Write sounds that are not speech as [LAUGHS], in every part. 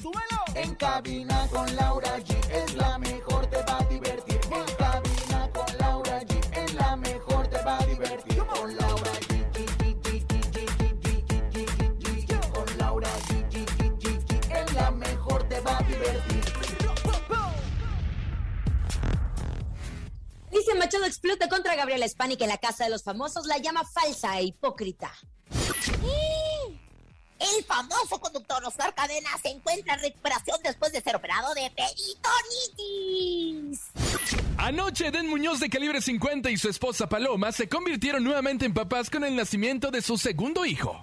¡Súbelo! En cabina con Laura G es la mejor, te va a divertir. En cabina con Laura G es la mejor, te va a divertir. Con Laura G. Con Laura G. Es la mejor, te va a divertir. Alicia Machado explota contra Gabriela Spanik en la casa de los famosos, la llama falsa e hipócrita. El famoso conductor Oscar Cadena se encuentra en recuperación después de ser operado de peritonitis. Anoche, Den Muñoz de calibre 50 y su esposa Paloma se convirtieron nuevamente en papás con el nacimiento de su segundo hijo.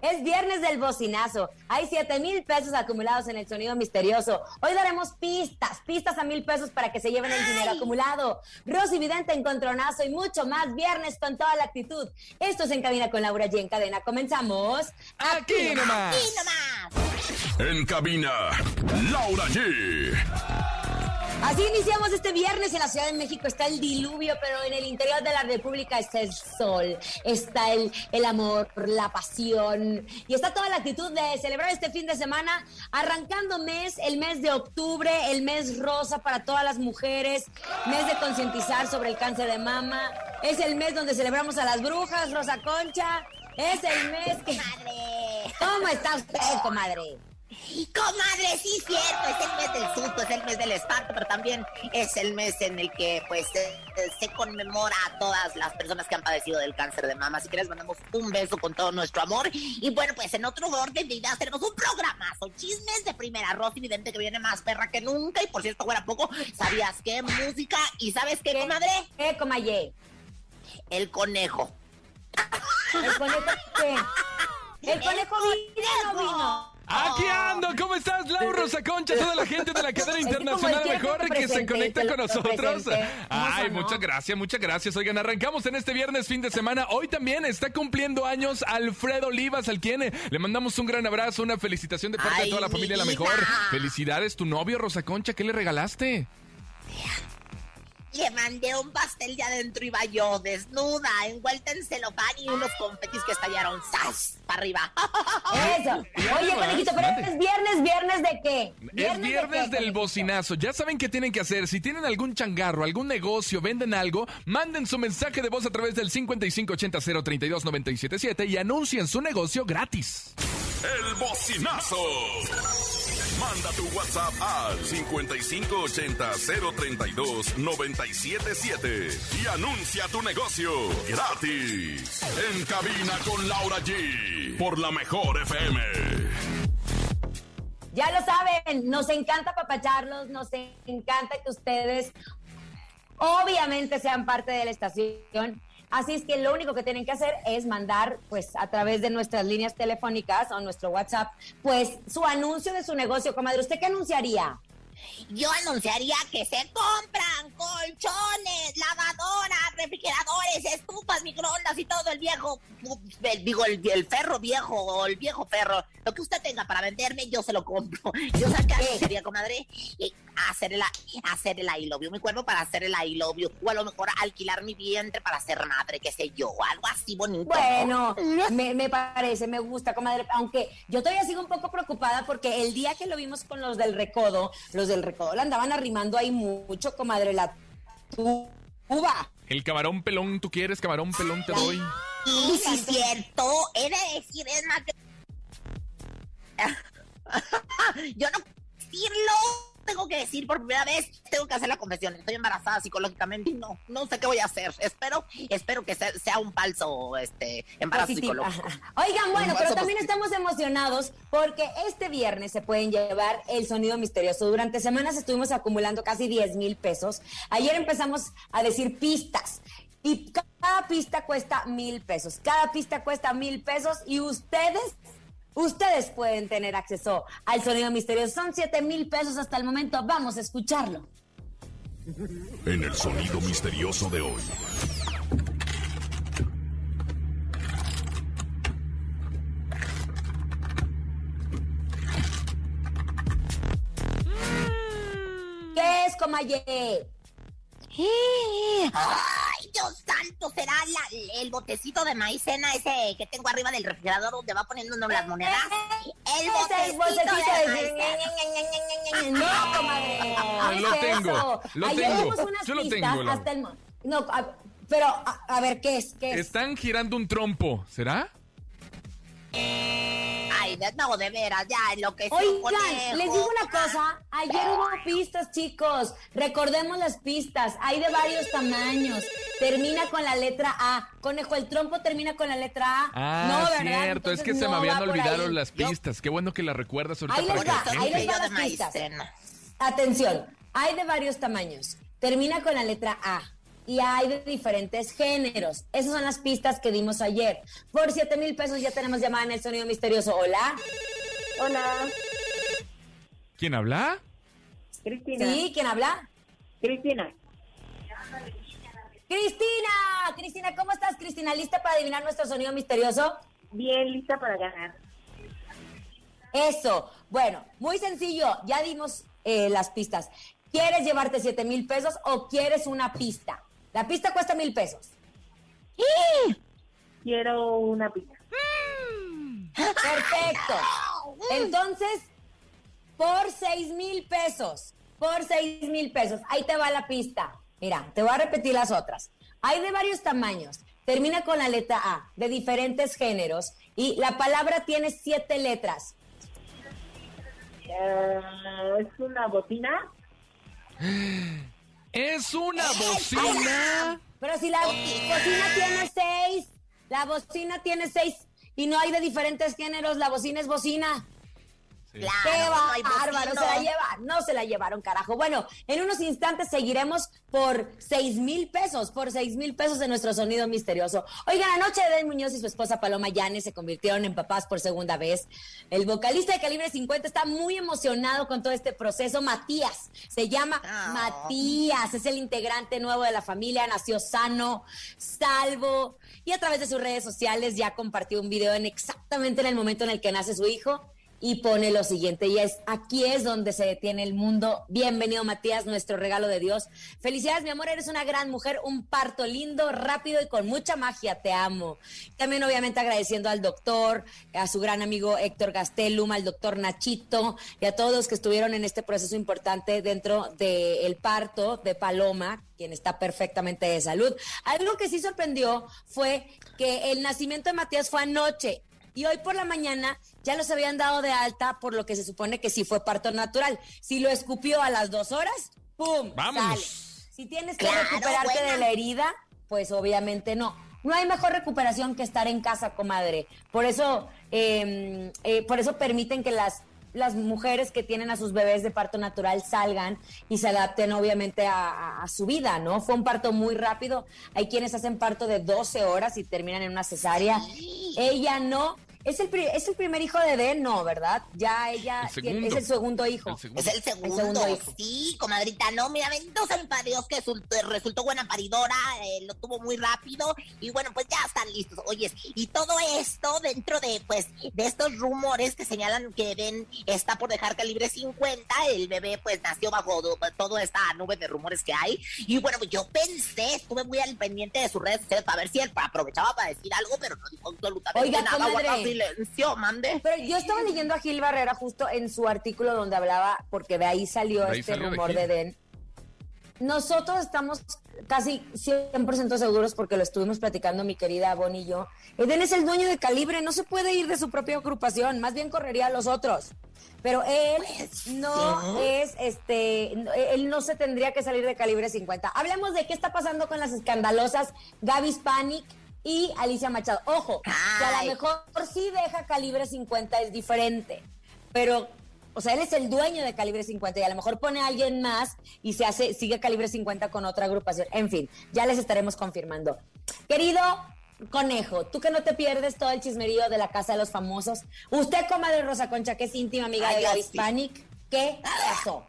Es viernes del bocinazo. Hay 7 mil pesos acumulados en el sonido misterioso. Hoy daremos pistas, pistas a mil pesos para que se lleven el dinero acumulado. Rosy Vidente encontronazo y mucho más. Viernes con toda la actitud. Esto es En Cabina con Laura G. En cadena. Comenzamos. Aquí nomás. ¡Y nomás! En cabina, Laura G. Así iniciamos este viernes en la Ciudad de México. Está el diluvio, pero en el interior de la República está el sol, está el, el amor, la pasión y está toda la actitud de celebrar este fin de semana, arrancando mes, el mes de octubre, el mes rosa para todas las mujeres, mes de concientizar sobre el cáncer de mama. Es el mes donde celebramos a las brujas, Rosa Concha. Es el mes que... ¡Madre! ¿Cómo está usted, comadre? Comadre, sí, cierto, es el mes del susto, es el mes del espanto, pero también es el mes en el que, pues, eh, eh, se conmemora a todas las personas que han padecido del cáncer de mama. Si quieres, mandamos un beso con todo nuestro amor. Y bueno, pues, en otro orden de ideas, tenemos un programazo, chismes de primera, Rosy Vidente, que viene más perra que nunca. Y por cierto, fuera poco, ¿sabías qué? Música. ¿Y sabes qué, comadre? ¿Qué, comadre? El conejo. ¿El conejo qué? [LAUGHS] ¿El conejo vino o no vino? Aquí ando, ¿cómo estás, Laura Rosa Concha? Toda la gente de la cadena internacional mejor que se conecta con nosotros. Ay, muchas gracias, muchas gracias. Oigan, arrancamos en este viernes, fin de semana. Hoy también está cumpliendo años Alfredo Olivas, al quien eh, le mandamos un gran abrazo, una felicitación de parte Ay, de toda la mi familia La. Mejor. Felicidades, tu novio, Rosa Concha, ¿qué le regalaste? Le mandé un pastel de adentro iba yo, desnuda, envuelta en celofán y unos confetis que estallaron ¡zas! para arriba. Eso. Oye, conejito, pero es viernes, viernes de qué? Es de viernes qué, del conejito? bocinazo. Ya saben qué tienen que hacer. Si tienen algún changarro, algún negocio, venden algo, manden su mensaje de voz a través del 5580-032-977 y anuncien su negocio gratis. El bocinazo. Manda tu WhatsApp al 5580-032-977 y anuncia tu negocio gratis. En cabina con Laura G. Por la mejor FM. Ya lo saben, nos encanta papacharlos, nos encanta que ustedes obviamente sean parte de la estación. Así es que lo único que tienen que hacer es mandar, pues, a través de nuestras líneas telefónicas o nuestro WhatsApp, pues, su anuncio de su negocio, comadre. ¿Usted qué anunciaría? Yo anunciaría que se compran colchones, lavadoras, refrigeradores, estufas, microondas y todo el viejo, el, digo, el, el ferro viejo o el viejo ferro. Lo que usted tenga para venderme, yo se lo compro. [LAUGHS] Yo sé que anunciaría, comadre, y hacer el, hacer el I love you, mi cuerpo para hacer el I love you, o a lo mejor alquilar mi vientre para ser madre, qué sé yo, algo así bonito. Bueno, me, me parece, me gusta, comadre. Aunque yo todavía sigo un poco preocupada porque el día que lo vimos con los del recodo, los del recodo la andaban arrimando ahí mucho, comadre, la tuba. El camarón pelón, ¿tú quieres camarón pelón? Te doy. Y sí, cierto, he de decir, es más que... [LAUGHS] Yo no decirlo, tengo que decir por primera vez, tengo que hacer la confesión, estoy embarazada psicológicamente y no, no sé qué voy a hacer. Espero, espero que sea, sea un falso este embarazo psicológico. Oigan, bueno, pero también positivo. estamos emocionados porque este viernes se pueden llevar el sonido misterioso. Durante semanas estuvimos acumulando casi 10 mil pesos. Ayer empezamos a decir pistas. Y cada pista cuesta mil pesos. Cada pista cuesta mil pesos y ustedes ustedes pueden tener acceso al sonido misterioso. Son 7 mil pesos hasta el momento. Vamos a escucharlo. En el sonido misterioso de hoy. ¿Qué es, Comaye? ¡Ay, Dios santo! ¿Será la- el botecito de maicena ese que tengo arriba del refrigerador donde va poniendo uno las monedas? [LAUGHS] El Ese es botecito de maicena. No, comadre. Ah, ¿qué lo tengo, lo tengo. Yo lo tengo, hasta el No, a- pero, a, a ver, ¿qué es? ¿Qué es? Están girando un trompo, ¿será? Ay, de, no, de veras, ya enloqueció Oigan, conejo. les digo una cosa. Ayer hubo pistas, chicos. Recordemos las pistas. Hay de varios tamaños. Termina con la letra A. Conejo, el trompo termina con la letra A. Ah, no, ¿verdad? cierto. es que se no me habían olvidado ahí. las pistas. Qué bueno que las recuerdas ahorita Ahí para les que va, ahí les va las pistas. Atención, hay de varios tamaños. Termina con la letra A. Y hay de diferentes géneros. Esas son las pistas que dimos ayer. Por 7 mil pesos ya tenemos llamada en el sonido misterioso. Hola. Hola, ¿Quién habla? Cristina. ¿Sí? ¿Quién habla? Cristina. Cristina. Cristina, ¿cómo estás, Cristina? ¿Lista para adivinar nuestro sonido misterioso? Bien lista para ganar. Eso. Bueno, muy sencillo. Ya dimos eh, las pistas. ¿Quieres llevarte 7 mil pesos o quieres una pista? La pista cuesta mil pesos. Quiero una pizza. Perfecto. Entonces, por 6 mil pesos, por 6 mil pesos, ahí te va la pista. Mira, te voy a repetir las otras. Hay de varios tamaños. Termina con la letra A, de diferentes géneros, y la palabra tiene siete letras. Eh, ¿Es una bocina? Es una bocina. Pero si la bocina tiene seis, la bocina tiene seis, y no hay de diferentes géneros, la bocina es bocina. Claro, ¡Qué no bárbaro! bocino. Se la lleva, no se la llevaron, carajo. Bueno, en unos instantes seguiremos por seis mil pesos, por seis mil pesos de nuestro sonido misterioso. Oigan, anoche Eden Muñoz y su esposa Paloma Llanes se convirtieron en papás por segunda vez. El vocalista de Calibre 50 está muy emocionado con todo este proceso. Matías, se llama Ah. Matías, es el integrante nuevo de la familia, nació sano, salvo y a través de sus redes sociales ya compartió un video en exactamente en el momento en el que nace su hijo y pone lo siguiente, y es, aquí es donde se detiene el mundo. Bienvenido Matías, nuestro regalo de Dios. Felicidades, mi amor, eres una gran mujer, un parto lindo, rápido y con mucha magia, te amo. También obviamente agradeciendo al doctor, a su gran amigo Héctor Gastelum, al doctor Nachito y a todos los que estuvieron en este proceso importante dentro del parto de Paloma, quien está perfectamente de salud. Algo que sí sorprendió fue que el nacimiento de Matías fue anoche y hoy por la mañana ya los habían dado de alta por lo que se supone que sí fue parto natural. Si lo escupió a las dos horas, ¡pum! Vámonos. Sale. Si tienes que Claro, recuperarte buena. de la herida, pues obviamente no. No hay mejor recuperación que estar en casa, comadre. Por eso, eh, eh, por eso permiten que las las mujeres que tienen a sus bebés de parto natural salgan y se adapten obviamente a, su vida, ¿no? Fue un parto muy rápido. Hay quienes hacen parto de 12 horas y terminan en una cesárea. Ella no. Es el, pri- es el primer hijo de Eden, no, ¿verdad? Ya ella El tiene- segundo. es el segundo hijo. El segundo. Es el segundo, segundo hijo. sí, comadrita, no, mira, bendito sea mi padre Dios que resultó, resultó buena paridora, eh, lo tuvo muy rápido y bueno, pues ya están listos. Oye, y todo esto dentro de, pues, de estos rumores que señalan que Ben está por dejar calibre 50, el bebé pues nació bajo toda esta nube de rumores que hay y bueno, pues yo pensé, estuve muy al pendiente de sus redes sociales para ver si él aprovechaba para decir algo, pero no dijo absolutamente Oiga, nada, comadre. Silencio, mande. Pero yo estaba leyendo a Gil Barrera justo en su artículo donde hablaba, porque de ahí salió De ahí este salió de rumor Gil. de Den. Nosotros estamos casi 100% seguros, porque lo estuvimos platicando mi querida Bonnie y yo. Eden es el dueño de Calibre, no se puede ir de su propia agrupación, más bien correría a los otros. Pero él no es, este, él no se tendría que salir de Calibre 50. Hablemos de qué está pasando con las escandalosas Gaby Spanik y Alicia Machado. Ojo, que a lo mejor sí deja Calibre 50 es diferente, pero, o sea, él es el dueño de Calibre 50 y a lo mejor pone a alguien más y se hace, sigue Calibre 50 con otra agrupación. En fin, ya les estaremos confirmando. Querido Conejo, tú que no te pierdes todo el chismerío de la casa de los famosos. Usted, comadre Rosa Concha, que es íntima amiga Ay, de Gaby sí. Hispanic, ¿qué pasó?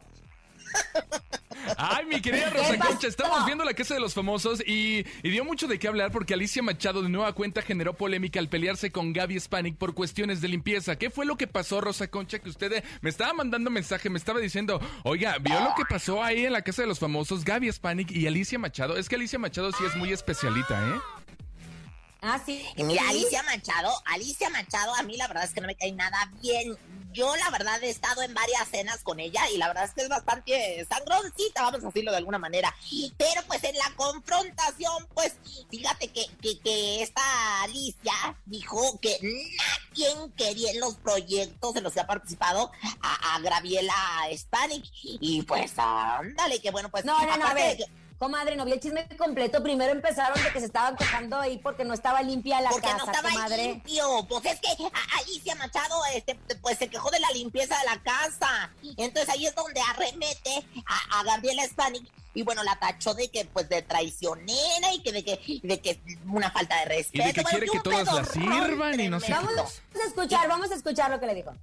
Ay, mi querida ¿Qué Rosa? Concha, estamos viendo la casa de los famosos y, y dio mucho de qué hablar porque Alicia Machado de nueva cuenta generó polémica al pelearse con Gaby Spanik por cuestiones de limpieza. ¿Qué fue lo que pasó, Rosa Concha? Que usted me estaba mandando mensaje, me estaba diciendo, oiga, ¿vio lo que pasó ahí en la casa de los famosos Gaby Spanik y Alicia Machado? Es que Alicia Machado sí es muy especialita, ¿eh? Ah, sí. Y mira. Alicia Machado, Alicia Machado, a mí la verdad es que no me cae nada bien. Yo la verdad he estado en varias cenas con ella y la verdad es que es bastante sangroncita, vamos a decirlo de alguna manera. Pero pues en la confrontación, pues fíjate que, que, que esta Alicia dijo que nadie quería en los proyectos en los que ha participado a, a Graviela Spanik. Y pues ándale, que bueno, pues No, no, no, a ver. que- Comadre, no vi el chisme completo. Primero empezaron de que se estaban quejando ahí porque no estaba limpia la porque casa, no estaba comadre. limpio. Pues es que Alicia Machado este, pues se quejó de la limpieza de la casa. Entonces ahí es donde arremete a, a Gabriela Spanik y bueno, la tachó de que pues de traicionera y que de que de que una falta de respeto. Y de que Bueno, quiere que un todas la pedorrón sirvan y no sé. Vamos a escuchar, vamos a escuchar lo que le dijo.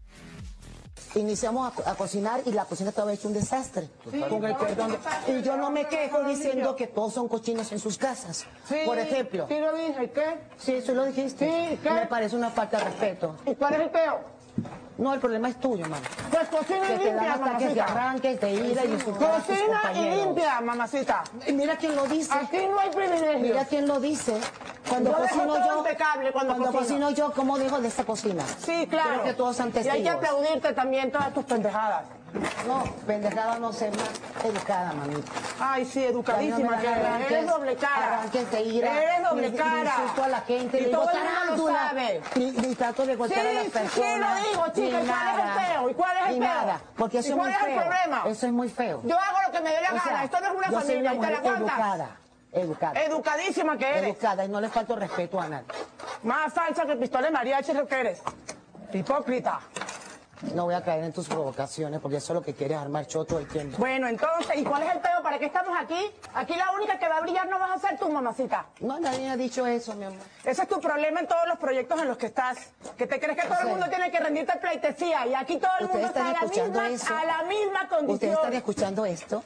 Iniciamos a, a cocinar y la cocina estaba hecha un desastre. Con el perdón. Y yo no me quejo diciendo que todos son cochinos en sus casas. Por ejemplo. Sí, lo dije, ¿qué? Sí, eso lo dijiste. Sí, ¿qué? Me parece una falta de respeto. ¿Y cuál es el peo? No, el problema es tuyo, mamá. Pues cocina Que y te limpia, ataques de mamacita. arranque, de ira y Cocina y limpia, mamacita. Y mira quién lo dice. Aquí no hay privilegio. Mira quién lo dice. Cuando Yo cocino yo, impecable cuando cocino. cocino yo, ¿cómo digo de esta cocina? Sí, claro. Que todos y hay que aplaudirte también todas tus pendejadas. No, pendejada no ser más educada, mamita. Ay, sí, educadísima no me que arranques, Eres doble cara. arranques de ira. Eres doble cara. insulto a la gente. Y le digo, todo el "Tarántula". sabe. Ni, ni trato de golpear a las Sí, sí, sí, personas. lo digo, chica. ni ¿Y cuál es el feo? ¿Y cuál es el feo? nada. Porque eso ¿Y es muy cuál es el problema? Eso es muy feo. Yo hago lo que me dé la O gana. Esto no es una yo soy familia. ¿Y te la educada. Educada. Educadísima que eres. Educada y no le falto respeto a nadie. Más falsa que pistola de mariachi lo que eres. Hipócrita. No voy a caer en tus provocaciones porque eso es lo que quieres armar show todo el tiempo. Bueno, entonces, ¿y cuál es el pedo? ¿Para qué estamos aquí? Aquí la única que va a brillar no vas a ser tú, mamacita. No, nadie ha dicho eso, mi amor. Ese es tu problema en todos los proyectos en los que estás. Que te crees que todo el mundo tiene que rendirte pleitesía. Y aquí todo el mundo está a la, misma, eso. a la misma condición. Ustedes están escuchando esto,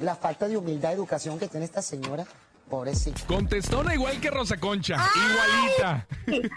la falta de humildad, educación que tiene esta señora, pobrecita. Contestona igual que Rosa Concha, igualita. [LAUGHS]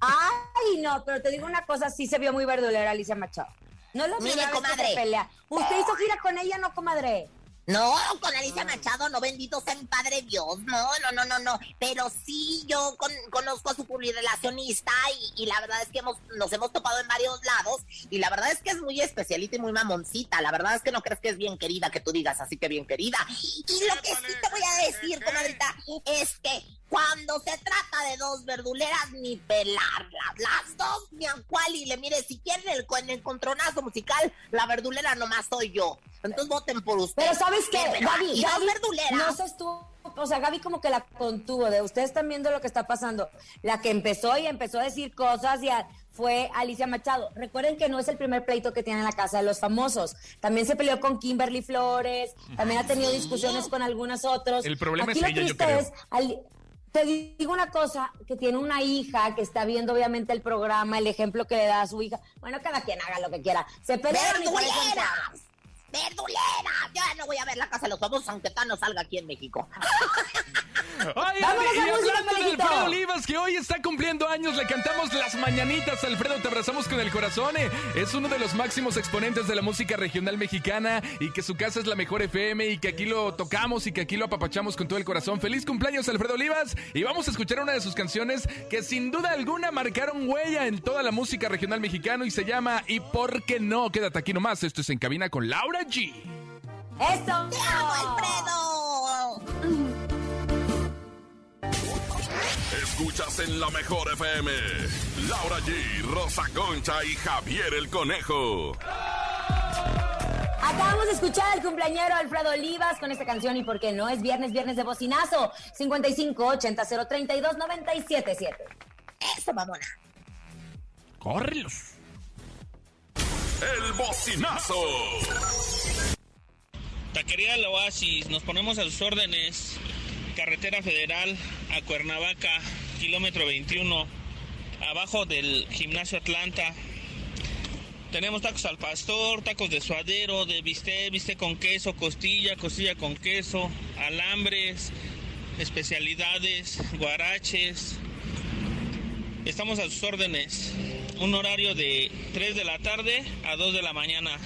Ay, no, pero te digo una cosa, sí se vio muy verdulera Alicia Machado. No es la Mire, primera vez que comadre. se pelea. Usted hizo gira con ella, no, comadre. No, con Alicia Machado, no bendito sea mi padre Dios, no, no, no, no, no, pero sí yo con- conozco a su publirelacionista y, y la verdad es que hemos, nos hemos topado en varios lados y la verdad es que es muy especialita y muy mamoncita, la verdad es que no crees que es bien querida, que tú digas así que bien querida. Y lo que sí te voy a decir, comadrita, es que cuando se trata de dos verduleras, ni pelarlas, las dos, ni a cual, y le mire, si quieren el, en el contronazo musical, la verdulera nomás soy yo. Entonces voten por usted. Pero ¿sabes qué, Gaby? aquí dos Gaby verduleras. no se estuvo, o sea, Gaby como que la contuvo, de ustedes están viendo lo que está pasando. La que empezó y empezó a decir cosas y a- fue Alicia Machado. Recuerden que no es el primer pleito que tiene en la casa de los famosos. También se peleó con Kimberly Flores, también ha tenido discusiones con algunos otros. El problema Aquí es lo ella, yo triste creo. es, te digo una cosa, que tiene una hija que está viendo obviamente el programa, el ejemplo que le da a su hija. Bueno, cada quien haga lo que quiera. Se pelearon y ¡Verduleras! Ya no voy a ver la casa de los famosos, aunque Tano salga aquí en México. Ay, y hablando de. Alfredo Olivas, que hoy está cumpliendo años, le cantamos las mañanitas. Alfredo, te abrazamos con el corazón. eh. Es uno de los máximos exponentes de la música regional mexicana y que su casa es la mejor FM y que aquí lo tocamos y que aquí lo apapachamos con todo el corazón. Feliz cumpleaños, Alfredo Olivas. Y vamos a escuchar una de sus canciones que sin duda alguna marcaron huella en toda la música regional mexicana y se llama ¿Y por qué no? Quédate aquí nomás. Esto es En Cabina con Laura ¡Eso! ¡Te amo, Alfredo! Escuchas en la mejor FM. Laura G, Rosa Concha y Javier el Conejo. Acabamos de escuchar al cumpleañero Alfredo Olivas con esta canción y por qué no, es viernes, viernes de bocinazo. 55 80 032 977. Eso, mamona. ¡Córrelos! El bocinazo. Taquería del Oasis, nos ponemos a sus órdenes. Carretera Federal a Cuernavaca, kilómetro 21, abajo del gimnasio Atlanta. Tenemos tacos al pastor, tacos de suadero, de bistec, bistec con queso, costilla, costilla con queso, alambres, especialidades, guaraches. Estamos a sus órdenes. Un horario de 3 de la tarde a 2 de la mañana.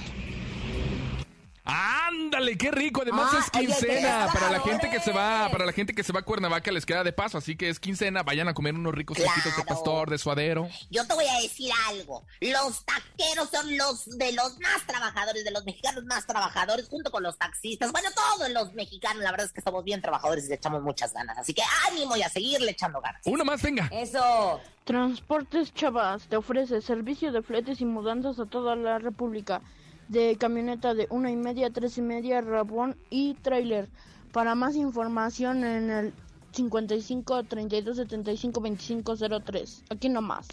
Ándale, qué rico. Además Ah, es quincena oye, para la gente que se va, para la gente que se va a Cuernavaca les queda de paso, así que es quincena, vayan a comer unos ricos taquitos de Claro. pastor, de suadero. Yo te voy a decir algo. Los taqueros son los de los más trabajadores, de los mexicanos más trabajadores, junto con los taxistas. Bueno, todos los mexicanos, la verdad es que somos bien trabajadores y le echamos muchas ganas. Así que ánimo y a seguirle echando ganas. Uno más, venga. Eso. Transportes Chavas te ofrece servicio de fletes y mudanzas a toda la República. De camioneta de una y media, tres y media, rabón y trailer. Para más información en el 55 32 75 25 03. Aquí nomás.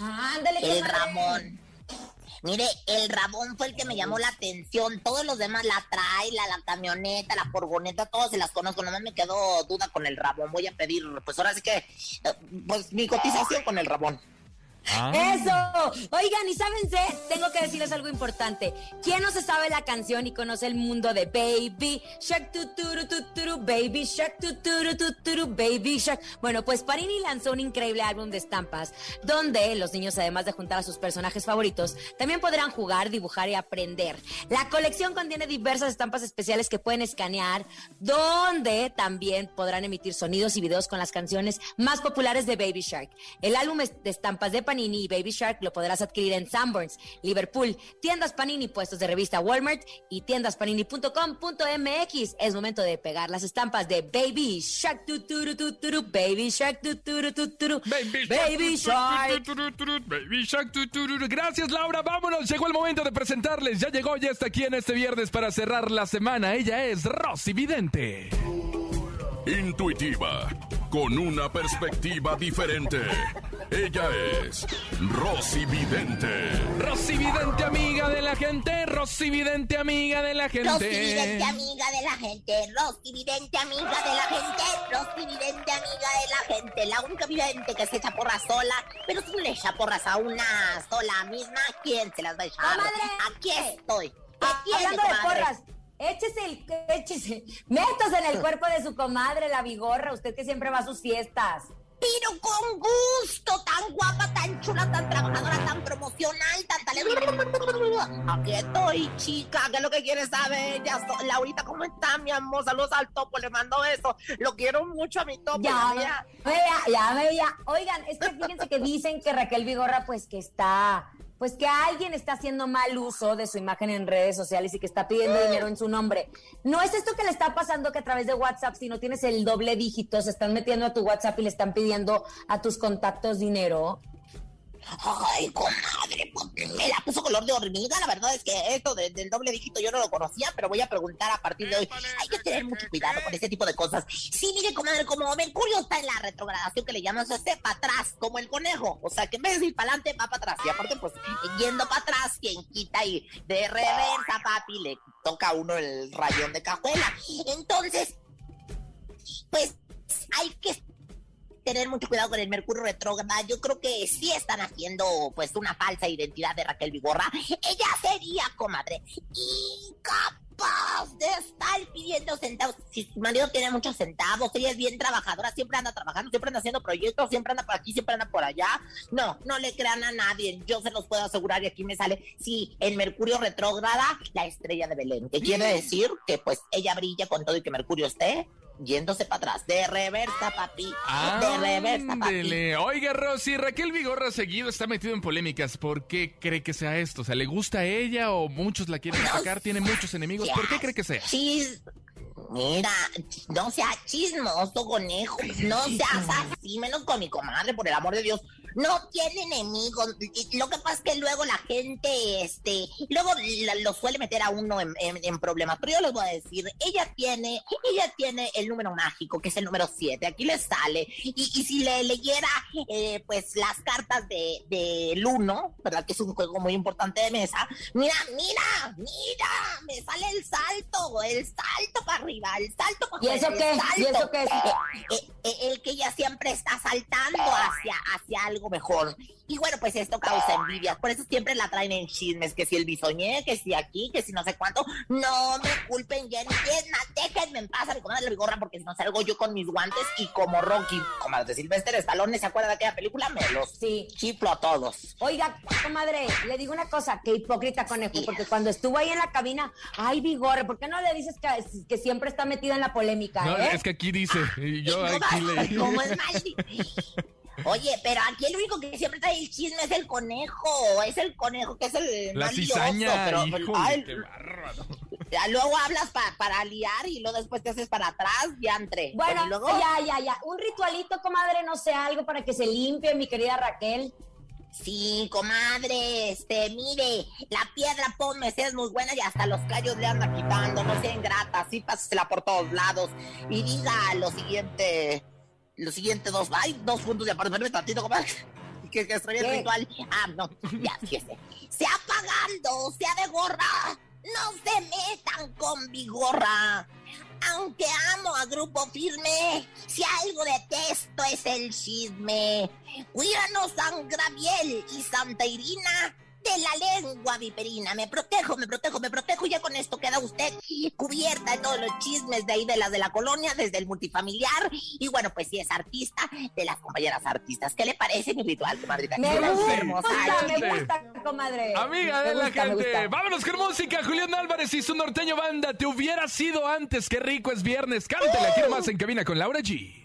Ándale, El. Ramón. Mire, el Ramón fue el que me llamó la atención. Todos los demás, la traila, la camioneta, la furgoneta, todos se las conozco. Nomás me quedó duda con el Ramón. Voy a pedir, pues ahora sí que, eh, pues mi cotización con el Ramón. Ah. Eso. Oigan, y sábense, tengo que decirles algo importante. ¿Quién no se sabe la canción y conoce el mundo de Baby Shark tuturu tuturu Baby Shark tuturu tuturu Baby Shark? Bueno, pues Parini lanzó un increíble álbum de estampas donde los niños además de juntar a sus personajes favoritos, también podrán jugar, dibujar y aprender. La colección contiene diversas estampas especiales que pueden escanear, donde también podrán emitir sonidos y videos con las canciones más populares de Baby Shark. El álbum de estampas de Panini y Baby Shark lo podrás adquirir en Sanborns, Liverpool, tiendas Panini, puestos de revista Walmart y tiendaspanini.com.mx. Es momento de pegar las estampas de Baby Shark, tuturu, tuturu, Baby Shark, tuturu, tuturu, Baby Shark. Baby Shark. Gracias, Laura. Vámonos. Llegó el momento de presentarles. Ya llegó, ya está aquí en este viernes para cerrar la semana. Ella es Rosy Vidente. Intuitiva, con una perspectiva diferente. Ella es Rosy Vidente. Rosy Vidente, amiga de la gente. Rosy Vidente, amiga de la gente. Rosy Vidente, amiga de la gente. Rosy Vidente, amiga de la gente. Rosy Vidente, amiga de la gente. La única vidente que se echa porras sola. Pero si le echa porras a una sola misma, ¿quién se las va a echar? ¡Comadre! Aquí estoy. ¿Qué Ah, tiene, hablando de porras, échese el, échese, métase en el [LAUGHS] cuerpo de su comadre, la vigorra, usted que siempre va a sus fiestas. Pero con gusto, tan guapa, tan chula, tan trabajadora, tan promocional, tan talento. Aquí estoy, chica, ¿qué es lo que quieres saber? Ya, so- Laurita, ¿cómo está, mi amor? Saludos al topo, le mando eso. Lo quiero mucho a mi topo. Ya, ya, ya. Oigan, es que fíjense que dicen que Raquel Vigorra, pues que está, pues que alguien está haciendo mal uso de su imagen en redes sociales y que está pidiendo dinero en su nombre. No es esto que le está pasando que a través de WhatsApp, si no tienes el doble dígito, se están metiendo a tu WhatsApp y le están pidiendo a tus contactos dinero. Ay, comadre, pues, me la puso color de hormiga. La verdad es que esto de- del doble dígito yo no lo conocía, pero voy a preguntar a partir de hoy. Hay que tener mucho cuidado con ese tipo de cosas. Sí, mire, comadre, como Mercurio está en la retrogradación que le llaman, se para atrás, como el conejo. O sea, que en vez de ir para adelante, va para atrás. Y aparte, pues, yendo para atrás, quien quita y de reversa, papi, le toca a uno el rayón de cajuela. Entonces, pues, hay que tener mucho cuidado con el Mercurio retrógrado. Yo creo que sí están haciendo pues una falsa identidad de Raquel Vigorra. Ella sería, comadre, incapaz de estar pidiendo centavos. Si su marido tiene muchos centavos, ella es bien trabajadora, siempre anda trabajando, siempre anda haciendo proyectos, siempre anda por aquí, siempre anda por allá. No, no le crean a nadie. Yo se los puedo asegurar y aquí me sale, sí, en Mercurio retrógrada, la estrella de Belén. ¿Qué quiere decir? Que pues ella brilla con todo y que Mercurio esté yéndose para atrás. De reversa, papi. De reversa, papi. Ándele. Oiga, Rosy, Raquel Vigorra seguido está metido en polémicas. ¿Por qué cree que sea esto? O sea, ¿le gusta a ella o muchos la quieren atacar? ¿Tiene muchos enemigos? ¿Por qué cree que sea? Chis... Mira, no seas chismoso, conejo. No seas así, menos con mi comadre, por el amor de Dios. No tiene enemigos. Lo que pasa es que luego la gente, este, luego la- lo suele meter a uno en, en- en problemas. Pero yo les voy a decir, ella tiene, ella tiene el número mágico, que es el número 7. Aquí le sale. Y, y si le leyera, eh, pues, las cartas de, del 1, ¿verdad? Que es un juego muy importante de mesa. Mira, mira, mira, me sale el salto, el salto para arriba, el salto para ¿Y eso qué? el ¿Y eso qué es? Eh, eh, eh, el que ella siempre está saltando hacia, hacia algo mejor. Y bueno, pues esto causa envidias. Por eso siempre la traen en chismes, que si el bisoñé, que si aquí, que si no sé cuánto. No me culpen, Jenny. Déjenme en paz a mi comadre la bigorra, porque si no salgo yo con mis guantes y como Rocky, como de Silvestre Stallone, ¿se acuerda de aquella película? Me los Sí. chiflo a todos. Oiga, comadre, le digo una cosa, qué hipócrita conejo, porque cuando estuvo ahí en la cabina, ay, Vigorre, ¿por qué no le dices que, que siempre está metido en la polémica, No, eh? es que aquí dice, y yo No, aquí leí. ¿Cómo es? Oye, pero aquí el único que siempre trae el chisme es el conejo. Es el conejo que es el La más cizaña, pero, híjole, ay, qué bárbaro. ya [LAUGHS] luego hablas pa- para liar y luego después te haces para atrás, ya entre. Bueno, luego, ya, ya, ya. Un ritualito, comadre, no sé, algo para que se limpie, mi querida Raquel. Sí, comadre, este, mire, la piedra ponme, es muy buena y hasta los callos le anda quitando, no sea ingrata, así pásasela por todos lados y diga lo siguiente, los siguientes dos, ay, dos puntos de aparte, espérame tantito, comadre, [LAUGHS] que, que estoy el ¿Qué? ritual, ah, no, [LAUGHS] ya, fíjese, sea pagando, sea de gorra, no se metan con vigorra. Aunque amo a Grupo Firme, si algo detesto es el chisme. Cuídanos San Graviel y Santa Irina de la lengua viperina. Me protejo, me protejo, me protejo. Y ya con esto queda usted cubierta de todos los chismes de ahí de las de la colonia, desde el multifamiliar. Y bueno, pues si es artista, de las compañeras artistas. ¿Qué le parece mi ritual, comadrita? Me Qué gusta, hermosa. me gusta, comadre. Amiga de la gente, vámonos con música. Julián Álvarez y su norteño banda. Te hubiera sido antes. Qué rico es viernes. Cántela, quiero más en cabina con Laura G.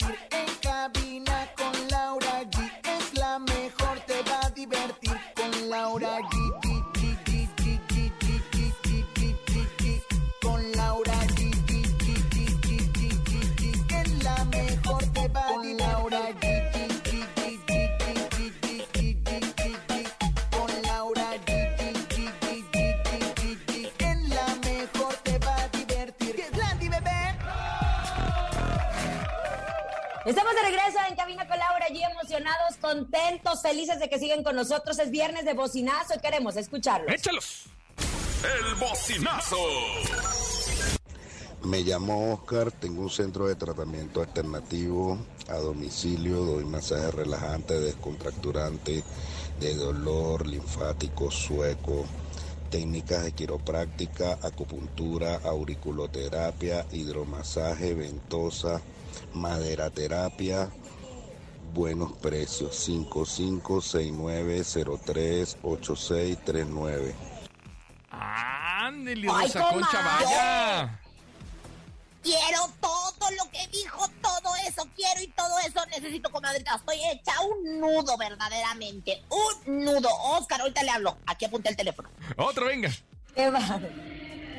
Contentos, felices de que siguen con nosotros. Es viernes de bocinazo y queremos escucharlos. Échalos. El bocinazo. Me llamo Oscar, tengo un centro de tratamiento alternativo a domicilio, doy masaje relajante, descontracturante, de dolor, linfático, sueco, técnicas de quiropráctica, acupuntura, auriculoterapia, hidromasaje, ventosa, maderaterapia, buenos precios, 5569038639. Ándale, Ay, Rosa Concha, vaya. Quiero todo lo que dijo, todo eso quiero y todo eso necesito, comadrita. Estoy hecha un nudo, verdaderamente. Un nudo. Oscar, ahorita le hablo. Aquí apunté el teléfono. Otro, venga. ¿Qué va?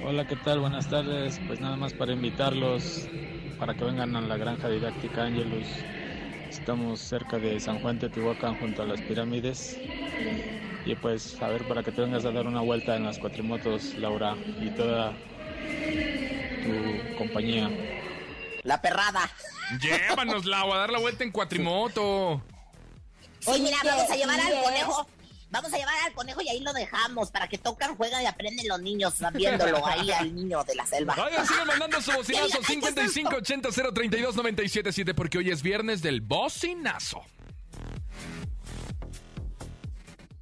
Hola, ¿qué tal? Buenas tardes. Pues nada más para invitarlos para que vengan a la granja didáctica Angelus. Estamos cerca de San Juan Teotihuacán junto a las pirámides. Y pues a ver para que te vengas a dar una vuelta en las cuatrimotos, Laura, y toda tu compañía. La perrada. Llévanos, Lau, a dar la vuelta en cuatrimoto. Sí, Oye, mira, vamos a sí, llevar al conejo. Vamos a llevar al conejo y ahí lo dejamos para que tocan, juegan y aprenden los niños viéndolo ahí al niño de la selva. Oigan, sigan mandando su [LAUGHS] bocinazo Ay, ¿qué es esto? 5580 032 977 porque hoy es viernes del bocinazo.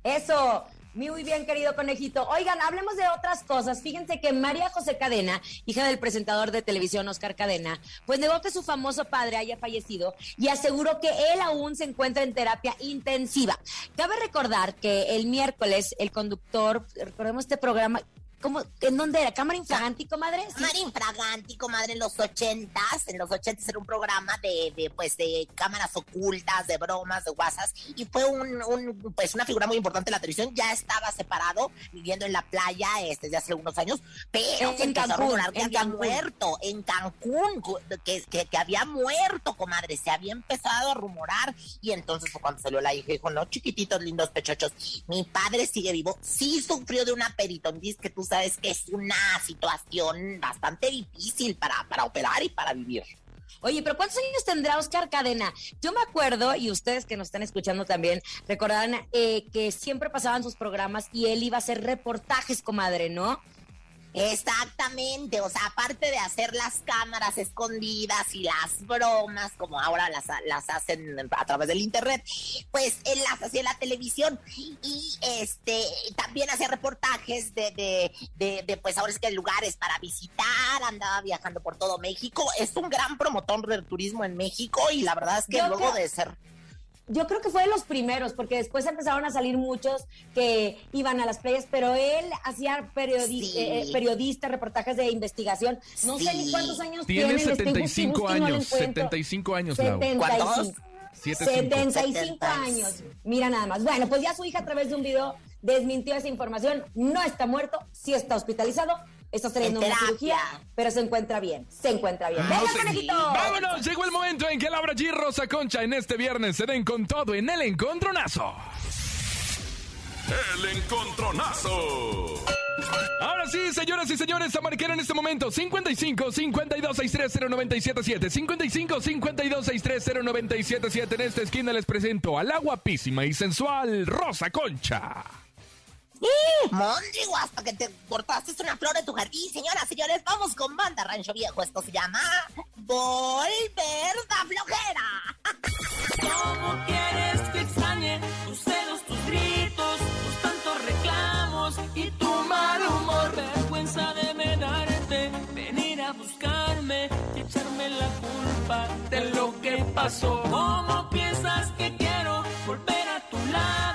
Eso. Muy bien, querido conejito. Oigan, hablemos de otras cosas. Fíjense que María José Cadena, hija del presentador de televisión Oscar Cadena, pues negó que su famoso padre haya fallecido y aseguró que él aún se encuentra en terapia intensiva. Cabe recordar que el miércoles el conductor, recordemos este programa, ¿cómo, ¿en dónde era? ¿Cámara infraganti, comadre? Sí. Cámara infraganti, comadre, en los ochentas, en los ochentas era un programa de, de, pues, de cámaras ocultas, de bromas, de guasas, y fue un, un, pues, una figura muy importante de la televisión, ya estaba separado, viviendo en la playa, este, desde hace algunos años, pero En se empezó a Cancún, rumorar que en había Cancún. muerto, en Cancún, que, que, que había muerto, comadre, se había empezado a rumorar, y entonces fue cuando salió la hija dijo, no, chiquititos, lindos pechochos, mi padre sigue vivo, sí sufrió de una peritonitis que tú sabes que es una situación bastante difícil para, para operar y para vivir. Oye, pero ¿cuántos años tendrá Oscar Cadena? Yo me acuerdo, y ustedes que nos están escuchando también, recordarán eh, que siempre pasaban sus programas y él iba a hacer reportajes, comadre, ¿no? Exactamente, o sea, aparte de hacer las cámaras escondidas y las bromas, como ahora las, las hacen a través del internet, pues él las hacía en la televisión y este también hacía reportajes de, de, de, de, pues ahora es que lugares para visitar, andaba viajando por todo México, es un gran promotor del turismo en México y la verdad es que Yo luego de ser Yo creo que fue de los primeros, porque después empezaron a salir muchos que iban a las playas, pero él hacía periodi Sí. eh, eh, periodista, reportajes de investigación. No sé ni cuántos años Tiene tiene. le estoy 75 buscando, no lo años, encuentro. 75 años, Lau. 75. 75. 75 años. Mira nada más. Bueno, pues ya su hija a través de un video desmintió esa información. No está muerto, sí está hospitalizado, está teniendo En una cirugía, pero se encuentra bien, se encuentra bien. ¡Venga, No conejito! Vámonos, llegó el momento en que Laura G. Rosa Concha en este viernes se den con todo en el encontronazo. El encontronazo. Ahora sí, señoras y señores, a marcar en este momento 55 52 630 977 55 52 630 977 En esta esquina les presento a la guapísima y sensual Rosa Concha. Mondrigo, hasta que te cortaste una flor en tu jardín, señoras, señores, vamos con banda Rancho Viejo. Esto se llama Volver da Flojera. ¿Cómo quieres que extrañe tus celos, tus gritos, tus tantos reclamos y tu mal humor? Vergüenza debe darte, venir a buscarme y echarme la culpa de lo que pasó. ¿Cómo piensas que quiero volver a tu lado?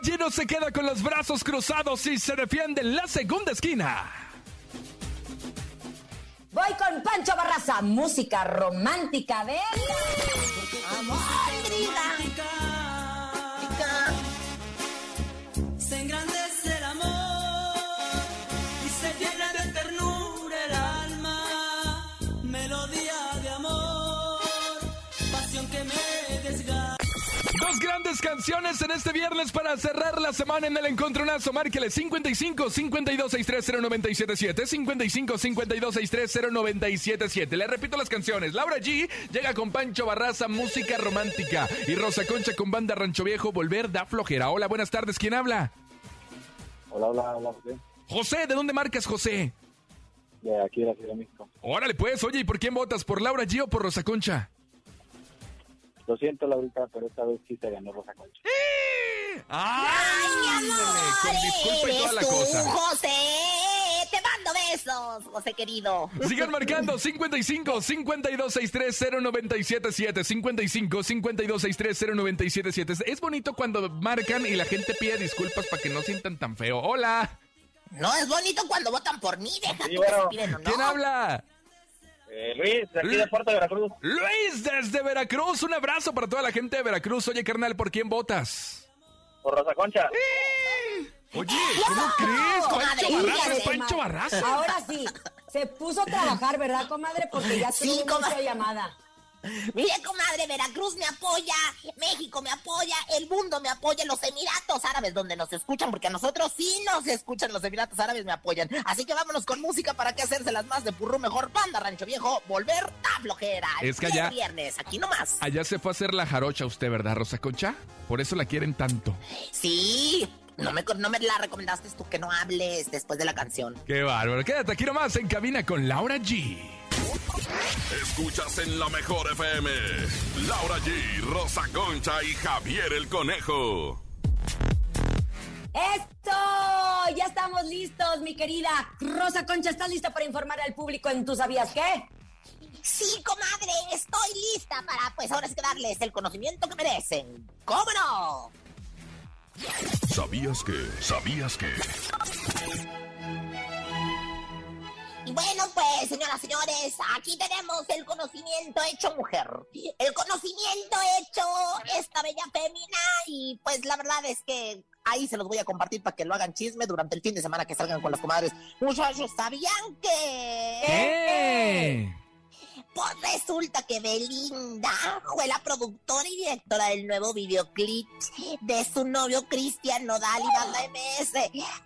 Hacer ¡Ándele! Pero Laura G no se queda con los brazos cruzados y se defiende en la segunda esquina. Voy con Pancho Barraza, música romántica, ven. Se Dos grandes canciones en este viernes para cerrar la semana en el encontronazo. Márquele 55 52 630 977 55 52 630 977 Le repito las canciones. Laura G llega con Pancho Barraza, música romántica. Y Rosa Concha con banda Rancho Viejo, Volver da flojera. Hola, buenas tardes. ¿Quién habla? Hola, hola, hola, José. José, ¿de dónde marcas, José? De aquí de la Ciudad de México. Órale, pues, oye, ¿y por quién votas? ¿Por Laura G o por Rosa Concha? Lo siento, Laurita, pero esta vez sí se ganó Rosa Concha. ¡Ay, mi amor! con disculpa y toda la cosa. José! ¡Te mando besos, José querido! Sigan marcando 55 52 630 977 55 52 630 977 Es bonito cuando marcan y la gente pide disculpas para que no sientan tan feo. Hola. No es bonito cuando votan por mí, deja Sí, tú que se piden o no. ¿Quién habla? Eh, Luis, de aquí de Puerto Veracruz. Luis desde Veracruz. Un abrazo para toda la gente de Veracruz. Oye, carnal, ¿por quién votas? Por Rosa Concha. Oye, ¿cómo crees? comadre, Pancho Barraza Híjole, es Pancho comadre. Barraza. Ahora sí, se puso a trabajar, ¿verdad, comadre? Porque ya Sí, tuvo mucha comadre. llamada. Mire, comadre, Veracruz me apoya, México me apoya, el mundo me apoya, los Emiratos Árabes donde nos escuchan, porque a nosotros sí nos escuchan, los Emiratos Árabes me apoyan. Así que vámonos con música para que hacérselas más de purru mejor. Banda Rancho Viejo, volver a flojera. Es que allá- viernes, aquí nomás. Allá se fue a hacer la jarocha usted, ¿verdad, Rosa Concha? Por eso la quieren tanto. Sí, no me, no me la recomendaste tú que no hables después de la canción. Qué bárbaro. Quédate aquí nomás en cabina con Laura G. Escuchas en la mejor FM. Laura G, Rosa Concha y Javier el Conejo. ¡Esto! Ya estamos listos, mi querida Rosa Concha. ¿Estás lista para informar al público en ¿Tú sabías qué? Sí, comadre, estoy lista para, pues ahora es que darles el conocimiento que merecen. ¿Cómo no? ¿Sabías que? ¿Sabías que? Y bueno, pues, señoras, señores, aquí tenemos el conocimiento hecho mujer. El conocimiento hecho esta bella fémina. Y pues la verdad es que ahí se los voy a compartir para que lo hagan chisme durante el fin de semana que salgan con las comadres. Muchachos, ¿sabían que? ¿Qué? Pues resulta que Belinda fue la productora y directora del nuevo videoclip de su novio Cristian Nodal y Banda MS.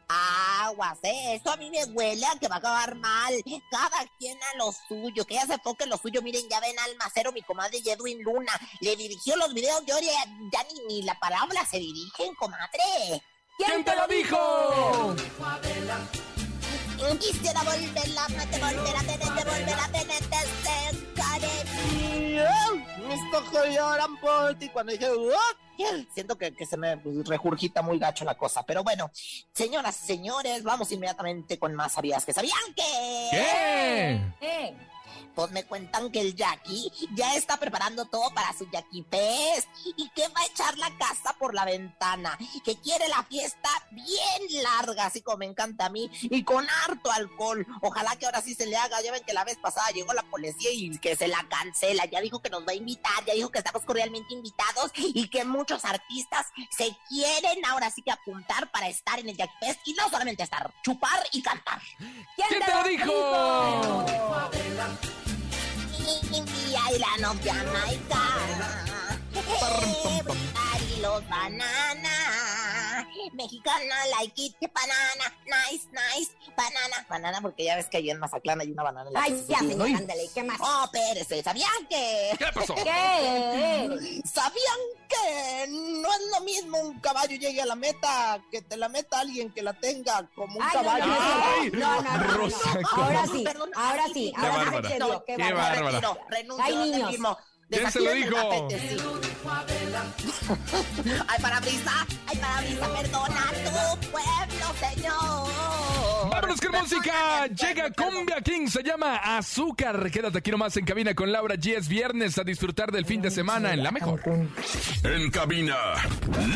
Aguas, ¿eh? Eso a mí me huele a que va a acabar mal. Cada quien a lo suyo, que ya se enfoque en lo suyo. Miren, ya ven Almacero, mi comadre y Edwin Luna. Le dirigió los videos, yo ya, ya ni, ni la palabra se dirigen, comadre. ¿Quién te lo dijo? Quisiera volverla, te volver a tenerte, volver a tenerte cerca de mí. Mis ojos lloran por ti cuando dije. Siento que, que se me regurgita muy gacho la cosa. Pero bueno, señoras y señores, vamos inmediatamente con más sabías que sabían que. ¿Qué? Pues me cuentan que el Jackie ya está preparando todo para su Jackie Fest y que va a echar la casa por la ventana, que quiere la fiesta bien larga, así como me encanta a mí, y con harto alcohol. Ojalá que ahora sí se le haga. Ya ven que la vez pasada llegó la policía y que se la cancela. Ya dijo que nos va a invitar, ya dijo que estamos cordialmente invitados y que muchos artistas se quieren ahora sí que apuntar para estar en el Jackie Fest y no solamente estar, chupar y cantar. ¿Quién te lo dijo? Y la novia Maika. y los banana. Mexicana, like it, banana. Nice, nice. Banana, banana, porque ya ves que ahí en Mazatlán hay una banana. en la Ay, ya, señor, ¿no? ándale, ¿qué más? Oh, espérese, ¿sabían que? ¿Qué pasó? ¿Qué? ¿Sabían que no es lo mismo un caballo llegue a la meta que te la meta alguien que la tenga como un Ay, no, caballo? no, Ay, no, no, no, no, Rosa, no. ¿cómo? Ahora sí, Perdón, ahora ay, sí, sí, ahora sí bárbara. qué Qué bárbara. bárbara. Retiro, renuncio, Hay niños. ¿Quién se lo dijo? [LAUGHS] Ay, parabrisa, ay, parabrisa, perdona tu pueblo, señor. Vámonos con música. Llega Cumbia King, se llama Azúcar. Quédate aquí nomás en cabina con Laura G. Es viernes a disfrutar del fin de semana en la mejor. En cabina,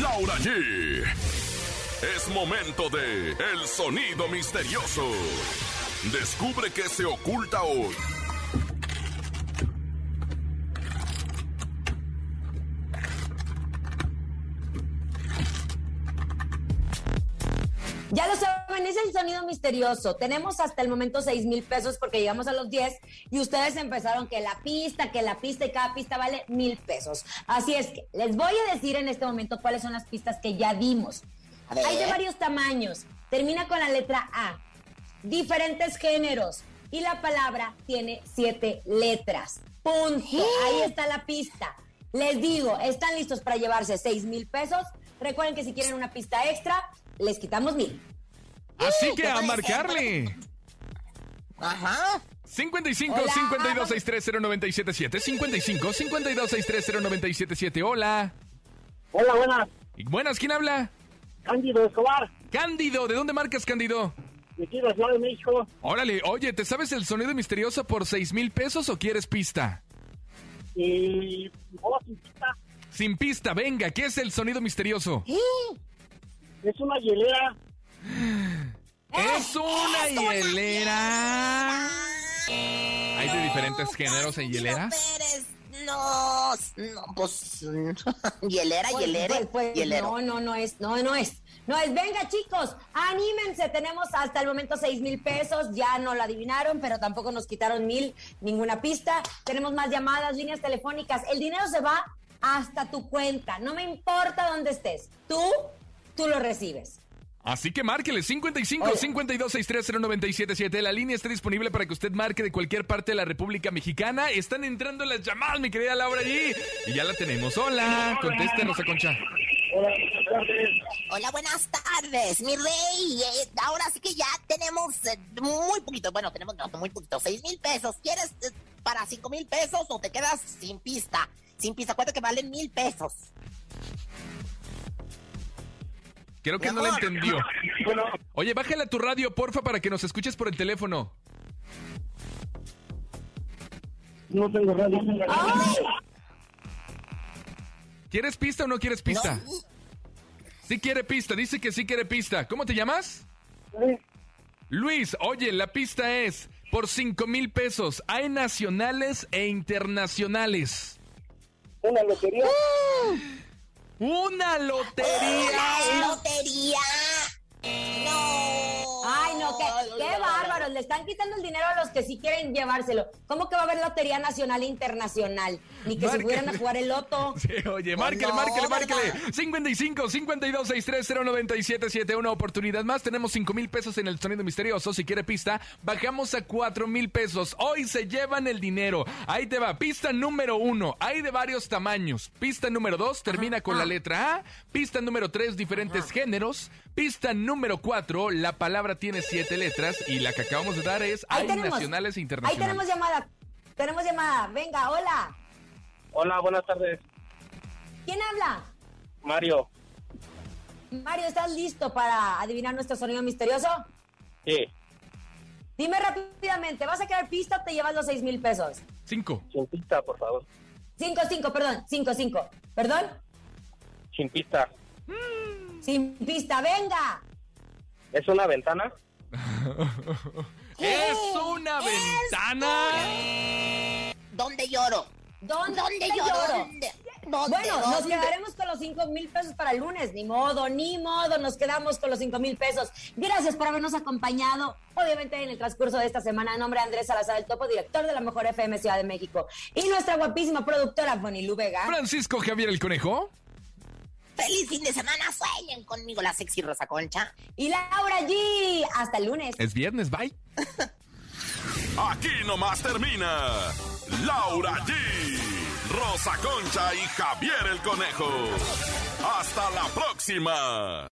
Laura G. Es momento de El Sonido Misterioso. Descubre qué se oculta hoy. Saben, es el sonido misterioso. Tenemos hasta el momento 6 mil pesos porque llegamos a los 10 y ustedes empezaron que la pista, que la pista y cada pista vale mil pesos. Así es que les voy a decir en este momento cuáles son las pistas que ya dimos. Hay de varios tamaños. Termina con la letra A. Diferentes géneros. Y la palabra tiene siete letras. Punto. Ahí está la pista. Les digo, ¿están listos para llevarse 6 mil pesos? Recuerden que si quieren una pista extra, les quitamos mil. Así que ¿qué a marcarle. Ajá. 55 Hola. 52 630 977 55 52 630 977 Hola. Hola, buenas. Y buenas, ¿quién habla? Cándido Escobar, Cándido, ¿de dónde marcas Cándido? de aquí de Ciudad de México. Órale, oye, ¿te sabes el sonido misterioso por 6 mil pesos o quieres pista? Y. Hola, Cinquita. Sin pista, venga, ¿qué es el sonido misterioso? Es una hielera. ¡Es una hielera! ¿Hay de diferentes géneros en hielera? Pérez, no, no, pues, [LAUGHS] hielera, Pues, hielera, pues, pues, hielero. No, no, no es, no, no es. No es, venga chicos, anímense, tenemos hasta el momento 6 mil pesos, ya no lo adivinaron, pero tampoco nos quitaron mil, ninguna pista. Tenemos más llamadas, líneas telefónicas, el dinero se va hasta tu cuenta, no me importa dónde estés, tú, tú lo recibes. Así que márquele 55 Oye. 52 630 977. La línea está disponible para que usted marque de cualquier parte de la República Mexicana. Están entrando las llamadas, mi querida Laura allí. Y ya la tenemos. Hola, contéstenos, Concha. Hola, buenas tardes. Hola, buenas tardes, mi rey. Eh, ahora sí que ya tenemos eh, muy poquito, bueno, tenemos no, muy poquito, seis mil pesos. ¿Quieres eh, para cinco mil pesos o te quedas sin pista? Sin pista, acuérdate que valen mil pesos. Creo que no la entendió. Oye, bájale a tu radio, porfa, para que nos escuches por el teléfono. no tengo radio. ¿Quieres pista o no quieres pista? Sí quiere pista, dice que sí quiere pista. ¿Cómo te llamas? Luis. Luis, oye, la pista es, por 5 mil pesos, hay nacionales e internacionales. Una lotería. ¡Una lotería! ¡La lotería! ¡No! Ay, no, qué, qué bárbaros. Le están quitando el dinero a los que sí quieren llevárselo. ¿Cómo que va a haber lotería nacional e internacional? Ni que se Márcale. fueran a jugar el loto. [LAUGHS] Sí, oye, márquele, no, márquele, ¿verdad? márquele. 55 52 63 097 Una oportunidad más. Tenemos 5 mil pesos en el sonido misterioso. Si quiere pista, bajamos a 4 mil pesos. Hoy se llevan el dinero. Ahí te va. Pista número uno. Hay de varios tamaños. Pista número dos termina con la letra A. Pista número tres, diferentes géneros. Pista número cuatro, la palabra tiene siete letras. Y la que acabamos de dar es Ahí hay tenemos. nacionales e Ahí internacionales. tenemos llamada. Tenemos llamada. Venga, hola. Hola, buenas tardes. ¿Quién habla? Mario. Mario, ¿estás listo para adivinar nuestro sonido misterioso? Sí. Dime rápidamente, ¿vas a quedar pista o te llevas los seis mil pesos? Cinco. Sin pista, por favor. Cinco, cinco, perdón. Cinco, cinco. ¿Perdón? Sin pista. Sin pista, venga. ¿Es una ventana? [LAUGHS] ¡Es una ventana! ¿Dónde lloro? ¿Dónde, ¿Dónde lloro? lloro? ¿Dónde? ¿Dónde? Bueno, nos quedaremos con los cinco mil pesos para el lunes. Ni modo, ni modo, nos quedamos con los cinco mil pesos. Gracias por habernos acompañado, obviamente, en el transcurso de esta semana. En nombre de Andrés Salazar, el topo director de la Mejor FM Ciudad de México. Y nuestra guapísima productora, Bonnie Vega. Francisco Javier el Conejo. ¡Feliz fin de semana! Sueñen conmigo la sexy Rosa Concha. Y Laura G. Hasta el lunes. Es viernes, bye. [LAUGHS] Aquí nomás termina Laura G, Rosa Concha y Javier el Conejo. Hasta la próxima.